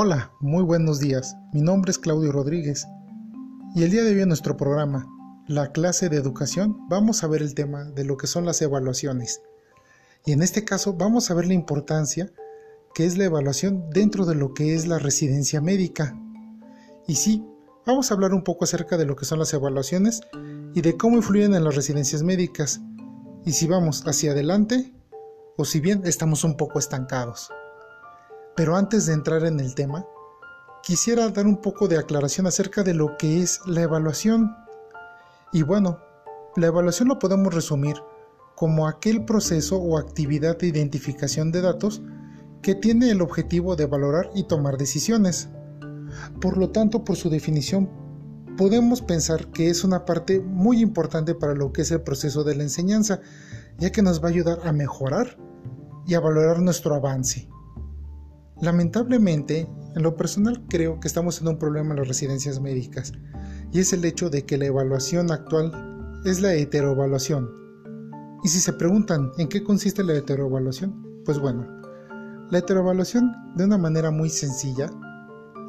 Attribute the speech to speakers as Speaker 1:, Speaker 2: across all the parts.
Speaker 1: Hola, muy buenos días. Mi nombre es Claudio Rodríguez y el día de hoy en nuestro programa, la clase de educación, vamos a ver el tema de lo que son las evaluaciones. Y en este caso vamos a ver la importancia que es la evaluación dentro de lo que es la residencia médica. Y sí, vamos a hablar un poco acerca de lo que son las evaluaciones y de cómo influyen en las residencias médicas y si vamos hacia adelante o si bien estamos un poco estancados. Pero antes de entrar en el tema, quisiera dar un poco de aclaración acerca de lo que es la evaluación. Y bueno, la evaluación lo podemos resumir como aquel proceso o actividad de identificación de datos que tiene el objetivo de valorar y tomar decisiones. Por lo tanto, por su definición, podemos pensar que es una parte muy importante para lo que es el proceso de la enseñanza, ya que nos va a ayudar a mejorar y a valorar nuestro avance. Lamentablemente, en lo personal creo que estamos en un problema en las residencias médicas, y es el hecho de que la evaluación actual es la heteroevaluación. Y si se preguntan en qué consiste la heteroevaluación, pues bueno, la heteroevaluación, de una manera muy sencilla,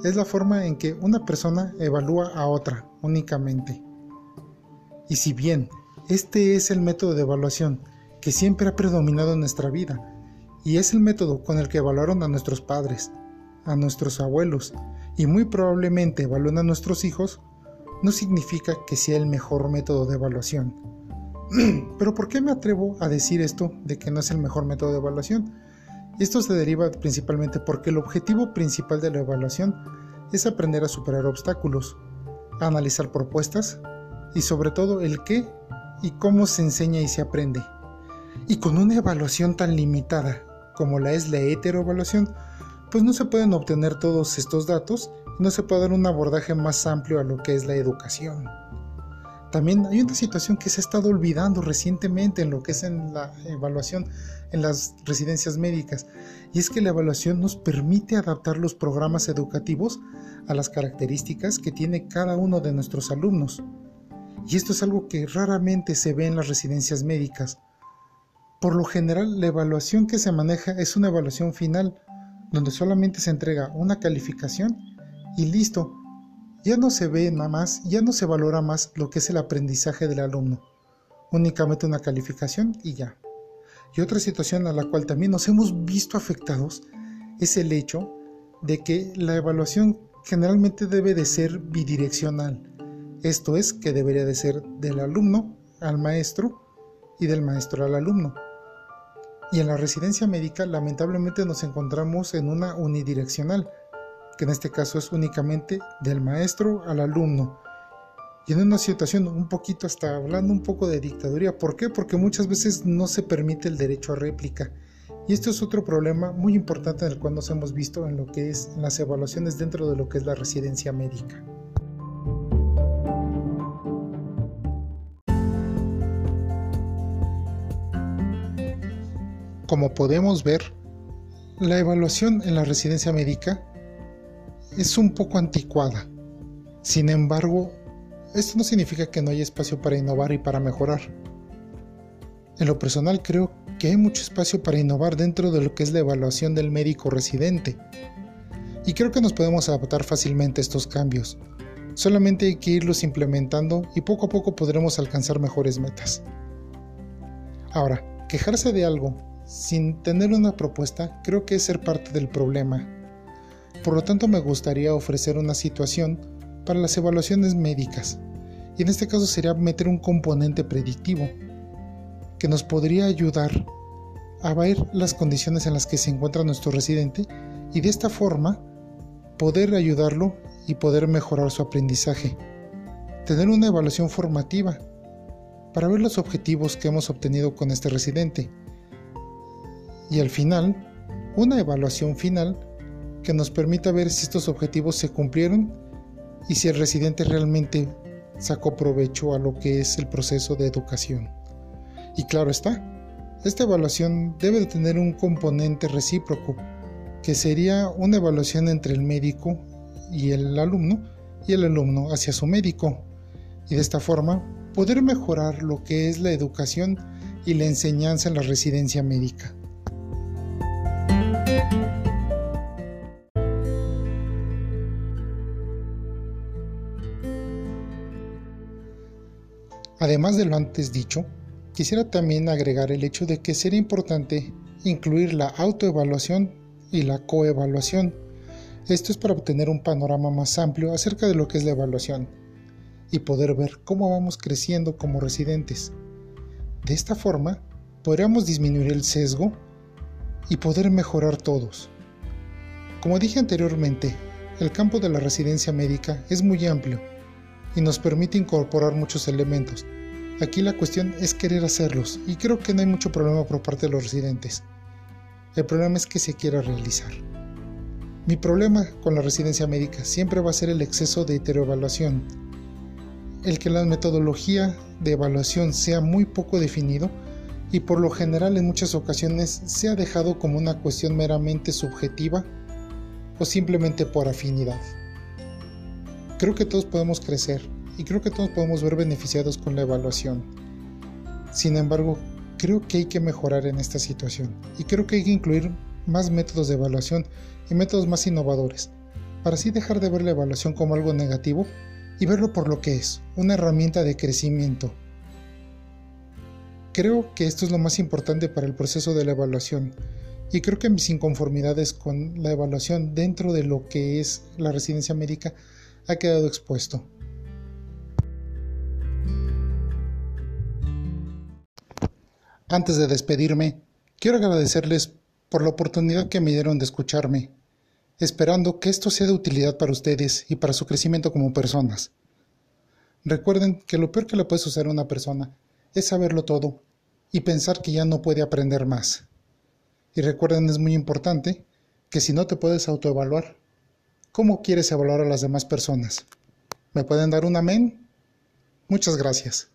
Speaker 1: es la forma en que una persona evalúa a otra únicamente. Y si bien este es el método de evaluación que siempre ha predominado en nuestra vida, y es el método con el que evaluaron a nuestros padres, a nuestros abuelos y muy probablemente evalúan a nuestros hijos, no significa que sea el mejor método de evaluación. Pero ¿por qué me atrevo a decir esto de que no es el mejor método de evaluación? Esto se deriva principalmente porque el objetivo principal de la evaluación es aprender a superar obstáculos, a analizar propuestas y sobre todo el qué y cómo se enseña y se aprende. Y con una evaluación tan limitada como la es la heteroevaluación, pues no se pueden obtener todos estos datos y no se puede dar un abordaje más amplio a lo que es la educación. También hay una situación que se ha estado olvidando recientemente en lo que es en la evaluación en las residencias médicas, y es que la evaluación nos permite adaptar los programas educativos a las características que tiene cada uno de nuestros alumnos. Y esto es algo que raramente se ve en las residencias médicas, por lo general, la evaluación que se maneja es una evaluación final, donde solamente se entrega una calificación y listo. Ya no se ve nada más, ya no se valora más lo que es el aprendizaje del alumno. Únicamente una calificación y ya. Y otra situación a la cual también nos hemos visto afectados es el hecho de que la evaluación generalmente debe de ser bidireccional. Esto es que debería de ser del alumno al maestro y del maestro al alumno. Y en la residencia médica lamentablemente nos encontramos en una unidireccional, que en este caso es únicamente del maestro al alumno. Y en una situación un poquito hasta hablando un poco de dictaduría. ¿Por qué? Porque muchas veces no se permite el derecho a réplica. Y esto es otro problema muy importante en el cual nos hemos visto en lo que es las evaluaciones dentro de lo que es la residencia médica. Como podemos ver, la evaluación en la residencia médica es un poco anticuada. Sin embargo, esto no significa que no haya espacio para innovar y para mejorar. En lo personal creo que hay mucho espacio para innovar dentro de lo que es la evaluación del médico residente. Y creo que nos podemos adaptar fácilmente a estos cambios. Solamente hay que irlos implementando y poco a poco podremos alcanzar mejores metas. Ahora, quejarse de algo sin tener una propuesta, creo que es ser parte del problema. Por lo tanto, me gustaría ofrecer una situación para las evaluaciones médicas, y en este caso sería meter un componente predictivo, que nos podría ayudar a ver las condiciones en las que se encuentra nuestro residente y de esta forma poder ayudarlo y poder mejorar su aprendizaje. Tener una evaluación formativa para ver los objetivos que hemos obtenido con este residente y al final una evaluación final que nos permita ver si estos objetivos se cumplieron y si el residente realmente sacó provecho a lo que es el proceso de educación. Y claro está, esta evaluación debe de tener un componente recíproco, que sería una evaluación entre el médico y el alumno y el alumno hacia su médico, y de esta forma poder mejorar lo que es la educación y la enseñanza en la residencia médica. Además de lo antes dicho, quisiera también agregar el hecho de que sería importante incluir la autoevaluación y la coevaluación. Esto es para obtener un panorama más amplio acerca de lo que es la evaluación y poder ver cómo vamos creciendo como residentes. De esta forma, podríamos disminuir el sesgo y poder mejorar todos. Como dije anteriormente, el campo de la residencia médica es muy amplio y nos permite incorporar muchos elementos. Aquí la cuestión es querer hacerlos y creo que no hay mucho problema por parte de los residentes. El problema es que se quiera realizar. Mi problema con la residencia médica siempre va a ser el exceso de heteroevaluación. El que la metodología de evaluación sea muy poco definido y por lo general en muchas ocasiones se ha dejado como una cuestión meramente subjetiva o simplemente por afinidad. Creo que todos podemos crecer y creo que todos podemos ver beneficiados con la evaluación. Sin embargo, creo que hay que mejorar en esta situación y creo que hay que incluir más métodos de evaluación y métodos más innovadores, para así dejar de ver la evaluación como algo negativo y verlo por lo que es, una herramienta de crecimiento. Creo que esto es lo más importante para el proceso de la evaluación y creo que mis inconformidades con la evaluación dentro de lo que es la residencia médica ha quedado expuesto. Antes de despedirme, quiero agradecerles por la oportunidad que me dieron de escucharme, esperando que esto sea de utilidad para ustedes y para su crecimiento como personas. Recuerden que lo peor que le puede suceder a una persona es saberlo todo y pensar que ya no puede aprender más. Y recuerden, es muy importante que si no te puedes autoevaluar, ¿Cómo quieres evaluar a las demás personas? ¿Me pueden dar un amén? Muchas gracias.